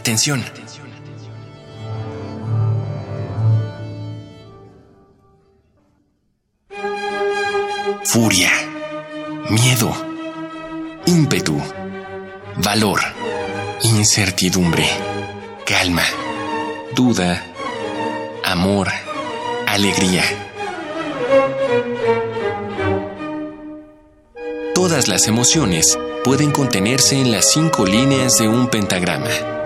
Atención. Furia, miedo, ímpetu, valor, incertidumbre, calma, duda, amor, alegría. Todas las emociones pueden contenerse en las cinco líneas de un pentagrama.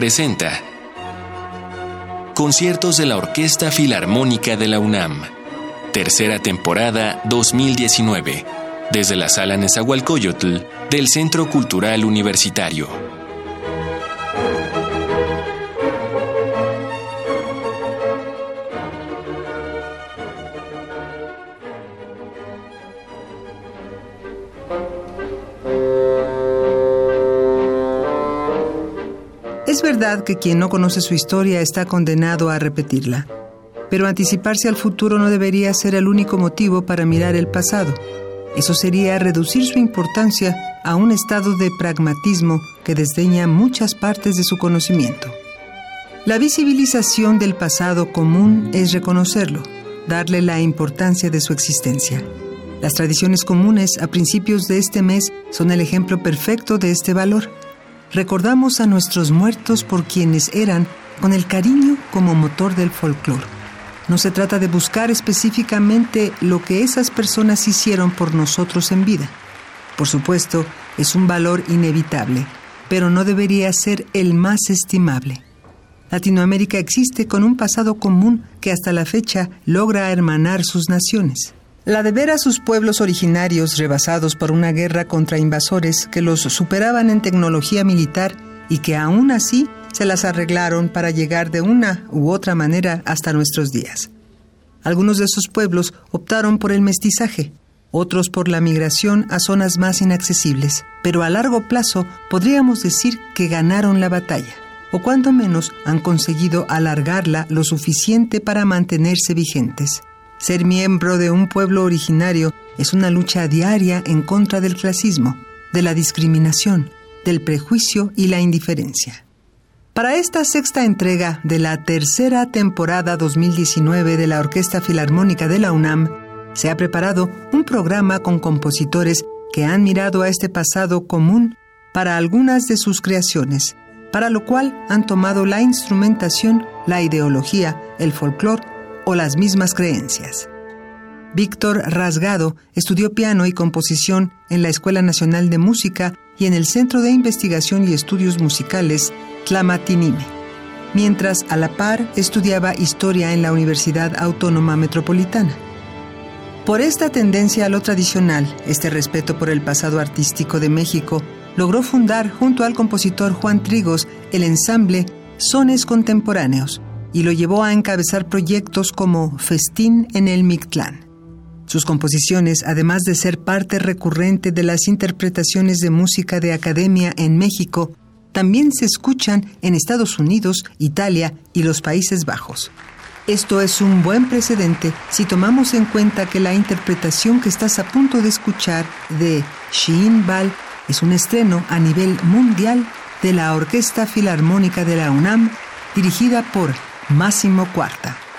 Presenta Conciertos de la Orquesta Filarmónica de la UNAM, tercera temporada 2019, desde la Sala Nezahualcóyotl del Centro Cultural Universitario. Que quien no conoce su historia está condenado a repetirla, pero anticiparse al futuro no debería ser el único motivo para mirar el pasado. Eso sería reducir su importancia a un estado de pragmatismo que desdeña muchas partes de su conocimiento. La visibilización del pasado común es reconocerlo, darle la importancia de su existencia. Las tradiciones comunes a principios de este mes son el ejemplo perfecto de este valor. Recordamos a nuestros muertos por quienes eran con el cariño como motor del folclore. No se trata de buscar específicamente lo que esas personas hicieron por nosotros en vida. Por supuesto, es un valor inevitable, pero no debería ser el más estimable. Latinoamérica existe con un pasado común que hasta la fecha logra hermanar sus naciones. La de ver a sus pueblos originarios rebasados por una guerra contra invasores que los superaban en tecnología militar y que aún así se las arreglaron para llegar de una u otra manera hasta nuestros días. Algunos de esos pueblos optaron por el mestizaje, otros por la migración a zonas más inaccesibles, pero a largo plazo podríamos decir que ganaron la batalla, o cuando menos han conseguido alargarla lo suficiente para mantenerse vigentes. Ser miembro de un pueblo originario es una lucha diaria en contra del clasismo, de la discriminación, del prejuicio y la indiferencia. Para esta sexta entrega de la tercera temporada 2019 de la Orquesta Filarmónica de la UNAM, se ha preparado un programa con compositores que han mirado a este pasado común para algunas de sus creaciones, para lo cual han tomado la instrumentación, la ideología, el folclore las mismas creencias. Víctor Rasgado estudió piano y composición en la Escuela Nacional de Música y en el Centro de Investigación y Estudios Musicales Tlamatinime, mientras a la par estudiaba historia en la Universidad Autónoma Metropolitana. Por esta tendencia a lo tradicional, este respeto por el pasado artístico de México, logró fundar junto al compositor Juan Trigos el ensamble Sones Contemporáneos, y lo llevó a encabezar proyectos como Festín en el Mictlán. Sus composiciones, además de ser parte recurrente de las interpretaciones de música de academia en México, también se escuchan en Estados Unidos, Italia y los Países Bajos. Esto es un buen precedente si tomamos en cuenta que la interpretación que estás a punto de escuchar de Sheen Bal es un estreno a nivel mundial de la Orquesta Filarmónica de la UNAM, dirigida por Máximo Cuarta.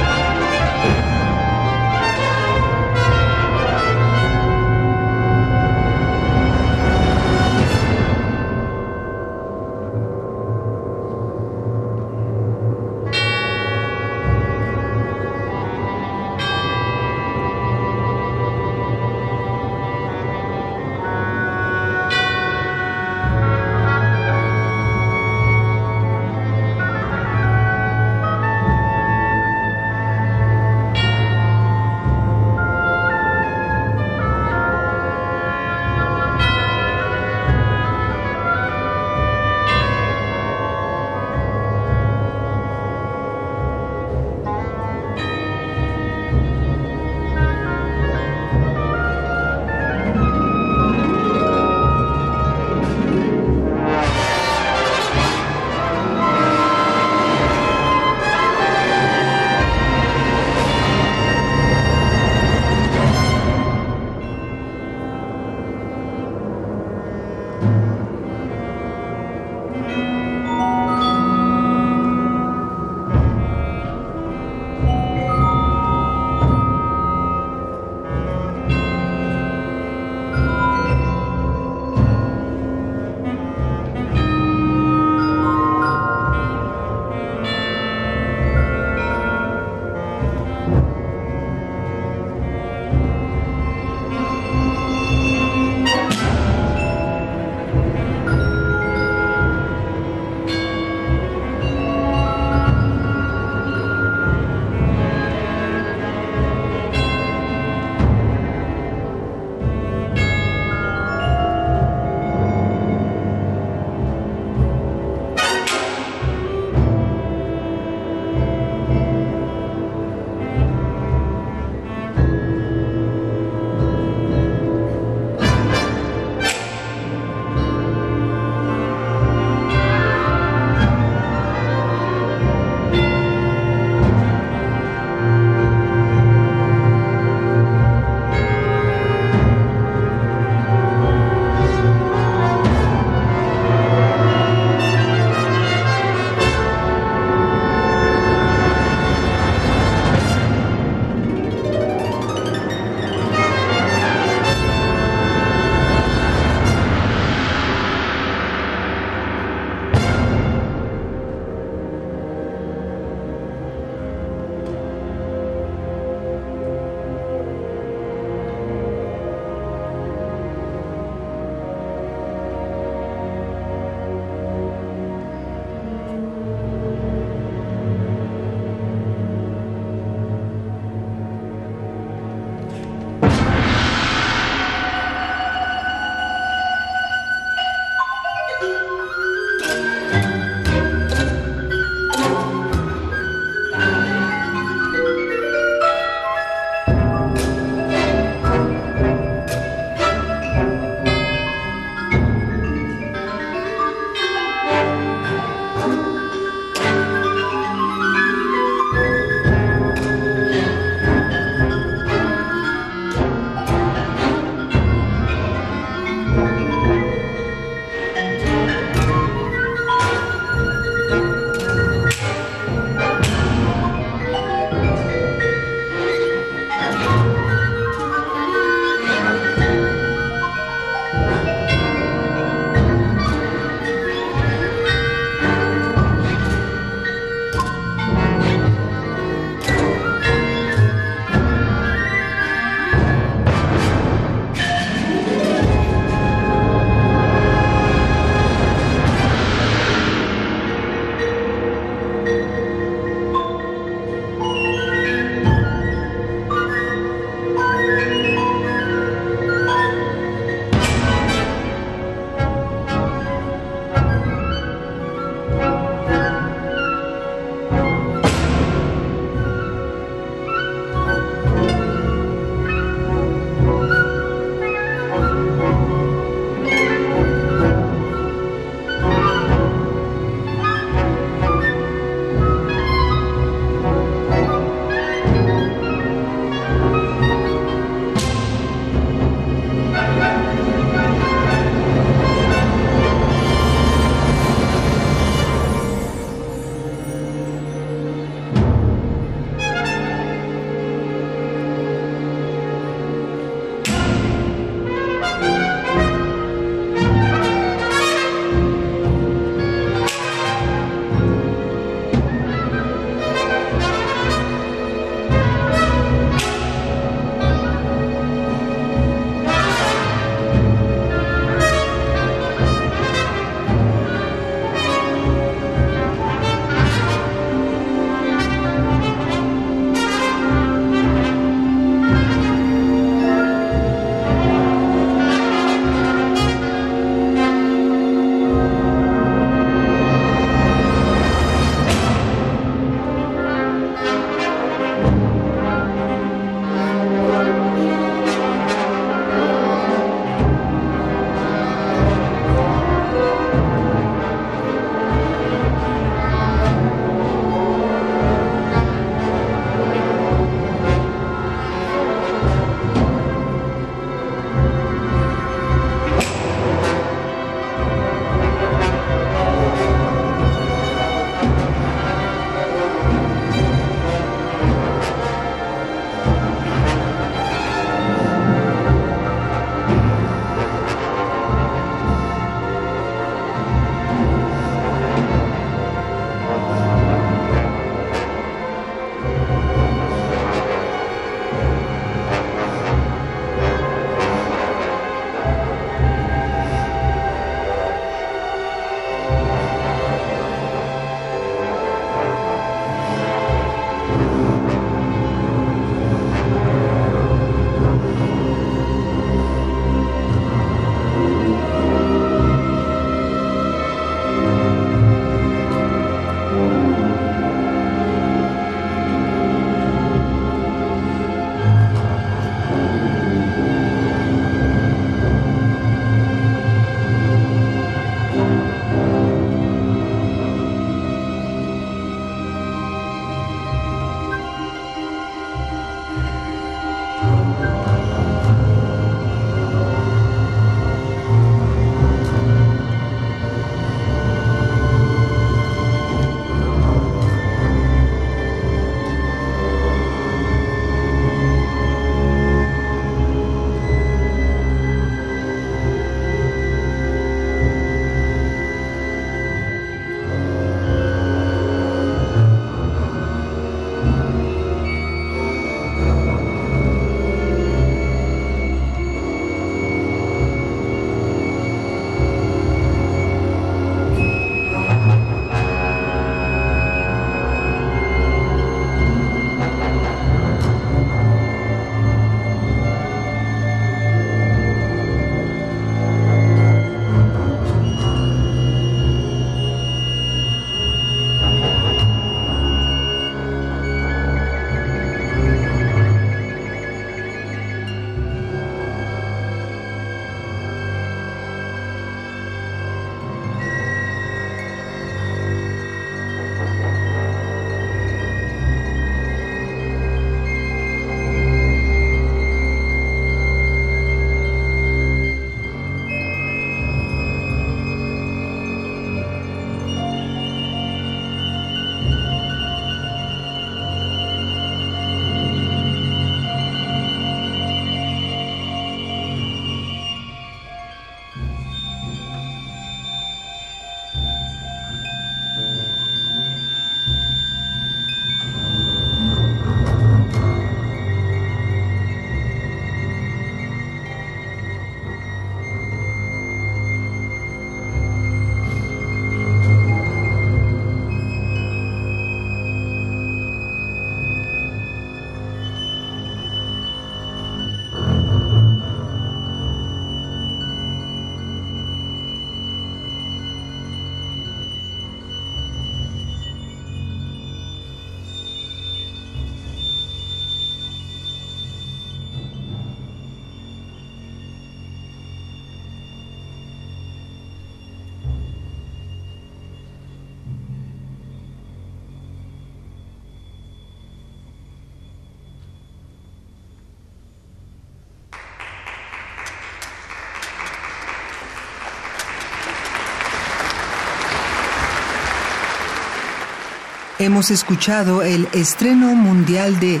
Hemos escuchado el estreno mundial de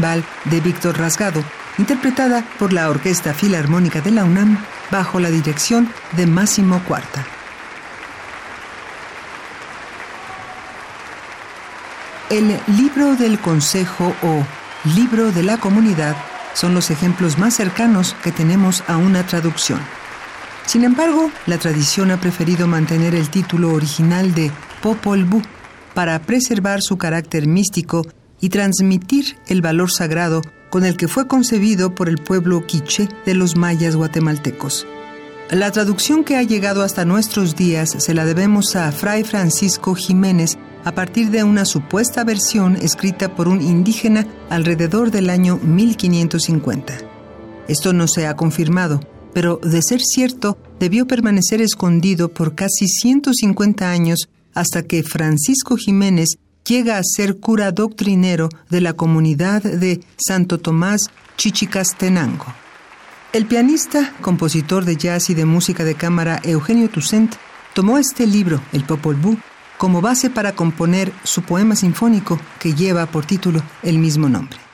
Bal de Víctor Rasgado, interpretada por la Orquesta Filarmónica de la UNAM bajo la dirección de Máximo Cuarta. El libro del consejo o libro de la comunidad son los ejemplos más cercanos que tenemos a una traducción. Sin embargo, la tradición ha preferido mantener el título original de Popol Vuh para preservar su carácter místico y transmitir el valor sagrado con el que fue concebido por el pueblo quiché de los mayas guatemaltecos. La traducción que ha llegado hasta nuestros días se la debemos a Fray Francisco Jiménez a partir de una supuesta versión escrita por un indígena alrededor del año 1550. Esto no se ha confirmado, pero de ser cierto, debió permanecer escondido por casi 150 años hasta que Francisco Jiménez llega a ser cura doctrinero de la comunidad de Santo Tomás Chichicastenango. El pianista, compositor de jazz y de música de cámara Eugenio Toussaint tomó este libro, el Popol Vuh, como base para componer su poema sinfónico que lleva por título el mismo nombre.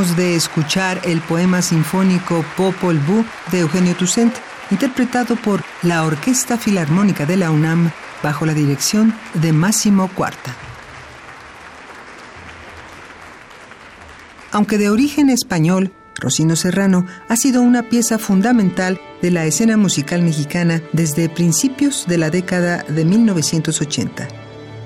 De escuchar el poema sinfónico Popol Vuh de Eugenio Toussaint, interpretado por la Orquesta Filarmónica de la UNAM bajo la dirección de Máximo Cuarta. Aunque de origen español, Rocino Serrano ha sido una pieza fundamental de la escena musical mexicana desde principios de la década de 1980.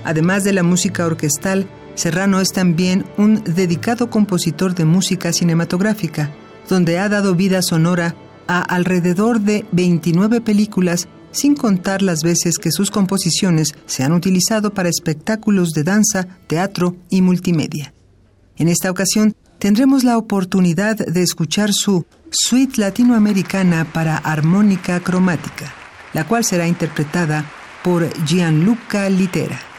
Además de la música orquestal, Serrano es también un dedicado compositor de música cinematográfica, donde ha dado vida sonora a alrededor de 29 películas, sin contar las veces que sus composiciones se han utilizado para espectáculos de danza, teatro y multimedia. En esta ocasión tendremos la oportunidad de escuchar su Suite Latinoamericana para armónica cromática, la cual será interpretada por Gianluca Litera.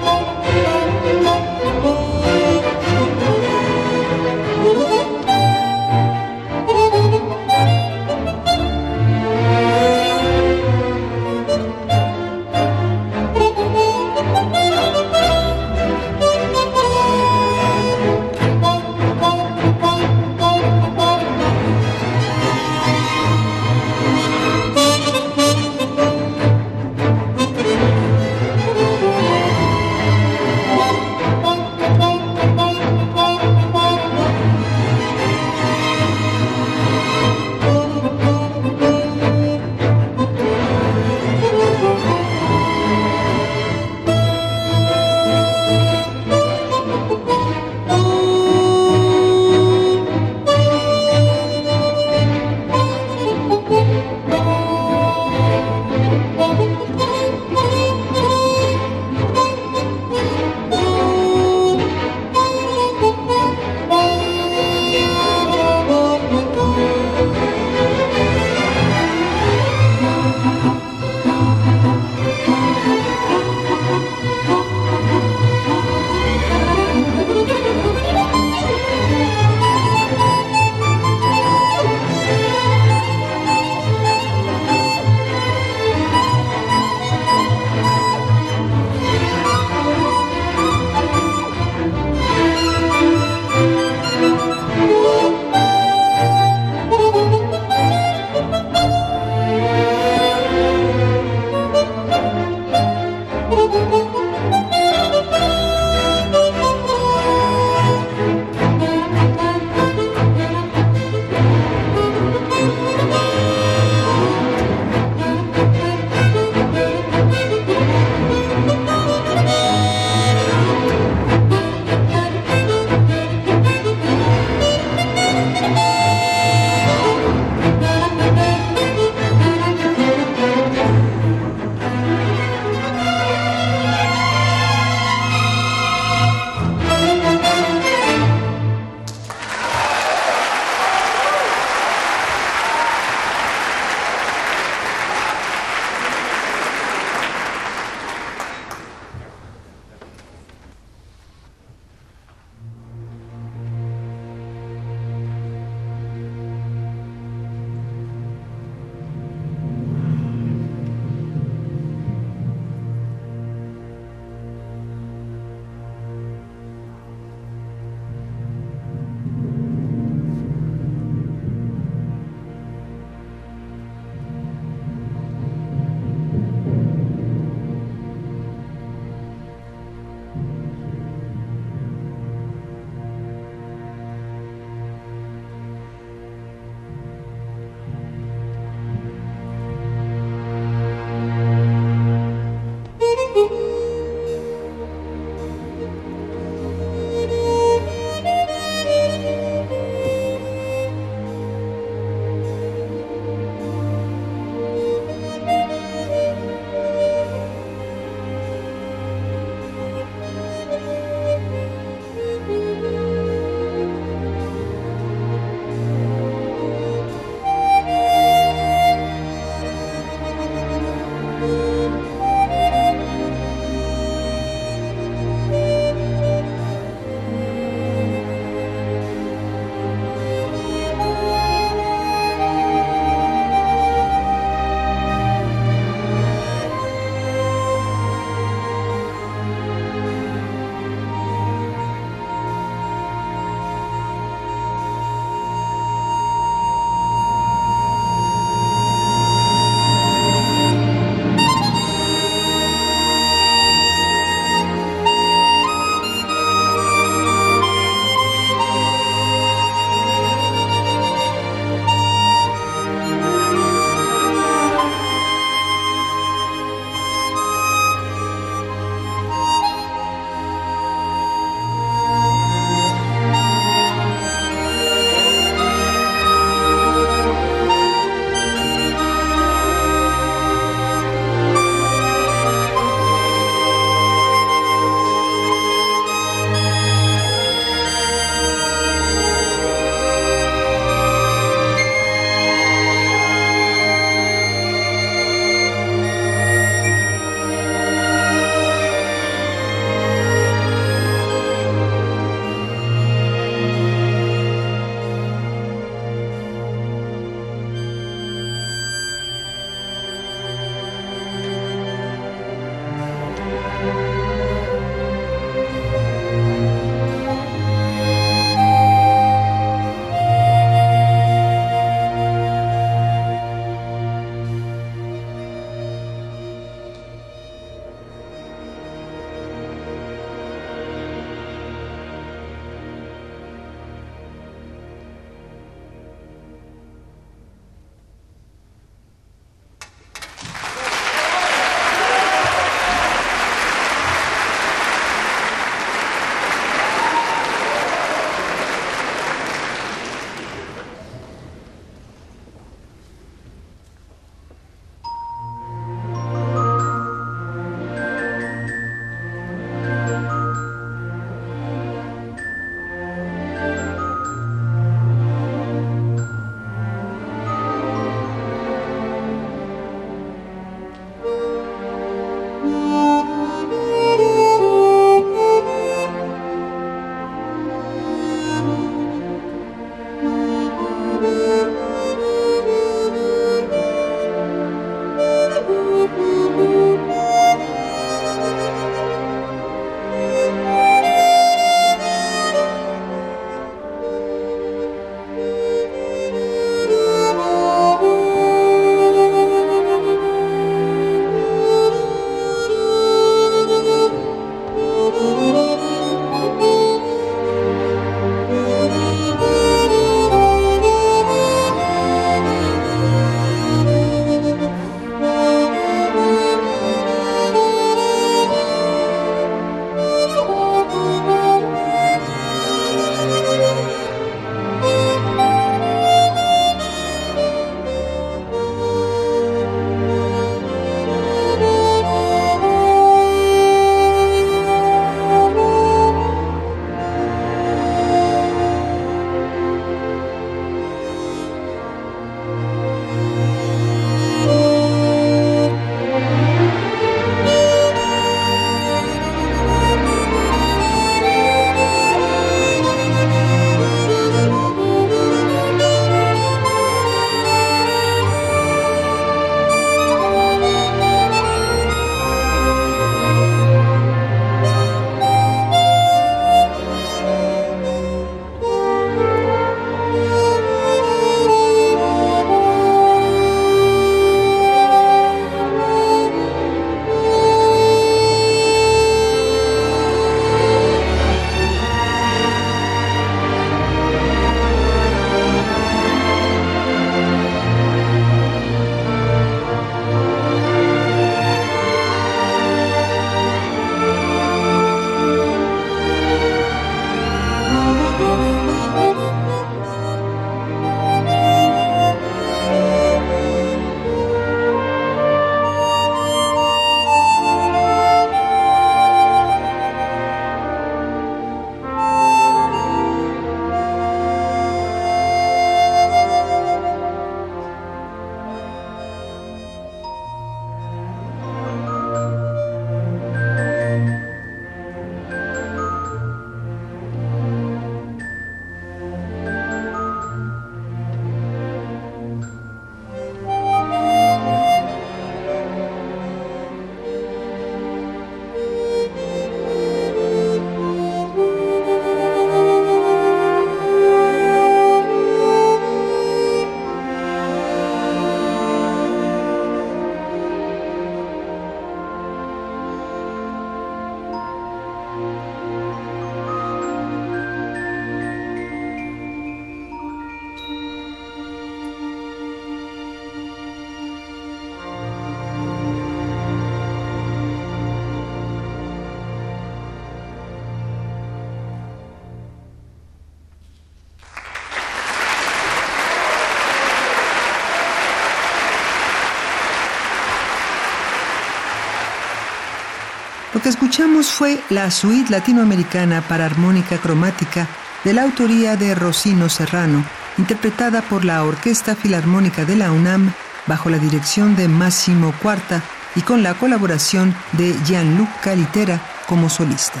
Lo que escuchamos fue la suite latinoamericana para armónica cromática de la autoría de Rocino Serrano, interpretada por la Orquesta Filarmónica de la UNAM bajo la dirección de Máximo Cuarta y con la colaboración de Gianluca Litera como solista.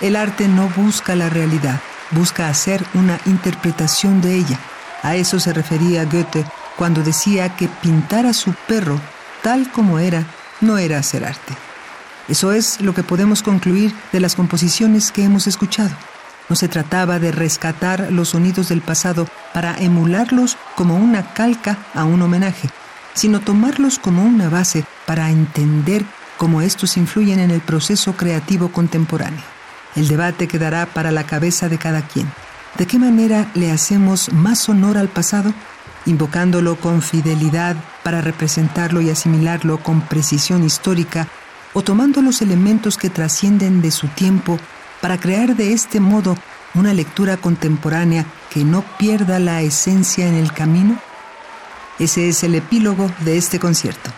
El arte no busca la realidad, busca hacer una interpretación de ella. A eso se refería Goethe cuando decía que pintar a su perro tal como era no era hacer arte. Eso es lo que podemos concluir de las composiciones que hemos escuchado. No se trataba de rescatar los sonidos del pasado para emularlos como una calca a un homenaje, sino tomarlos como una base para entender cómo estos influyen en el proceso creativo contemporáneo. El debate quedará para la cabeza de cada quien. ¿De qué manera le hacemos más honor al pasado? Invocándolo con fidelidad para representarlo y asimilarlo con precisión histórica o tomando los elementos que trascienden de su tiempo para crear de este modo una lectura contemporánea que no pierda la esencia en el camino? Ese es el epílogo de este concierto.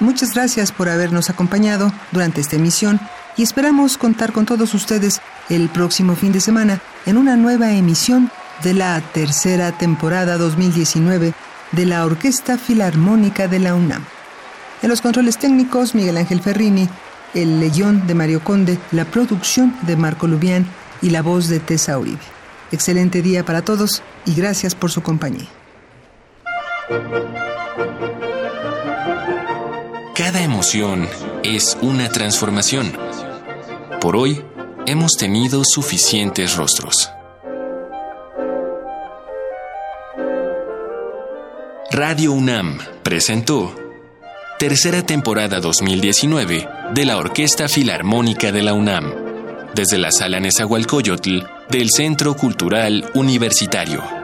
Muchas gracias por habernos acompañado durante esta emisión y esperamos contar con todos ustedes el próximo fin de semana en una nueva emisión de la tercera temporada 2019 de la Orquesta Filarmónica de la UNAM. En los controles técnicos, Miguel Ángel Ferrini, el leyón de Mario Conde, la producción de Marco Lubián y la voz de Tessa Uribe. Excelente día para todos y gracias por su compañía. Cada emoción es una transformación. Por hoy, hemos tenido suficientes rostros. Radio UNAM presentó tercera temporada 2019 de la Orquesta Filarmónica de la UNAM, desde la Sala Nezahualcóyotl del Centro Cultural Universitario.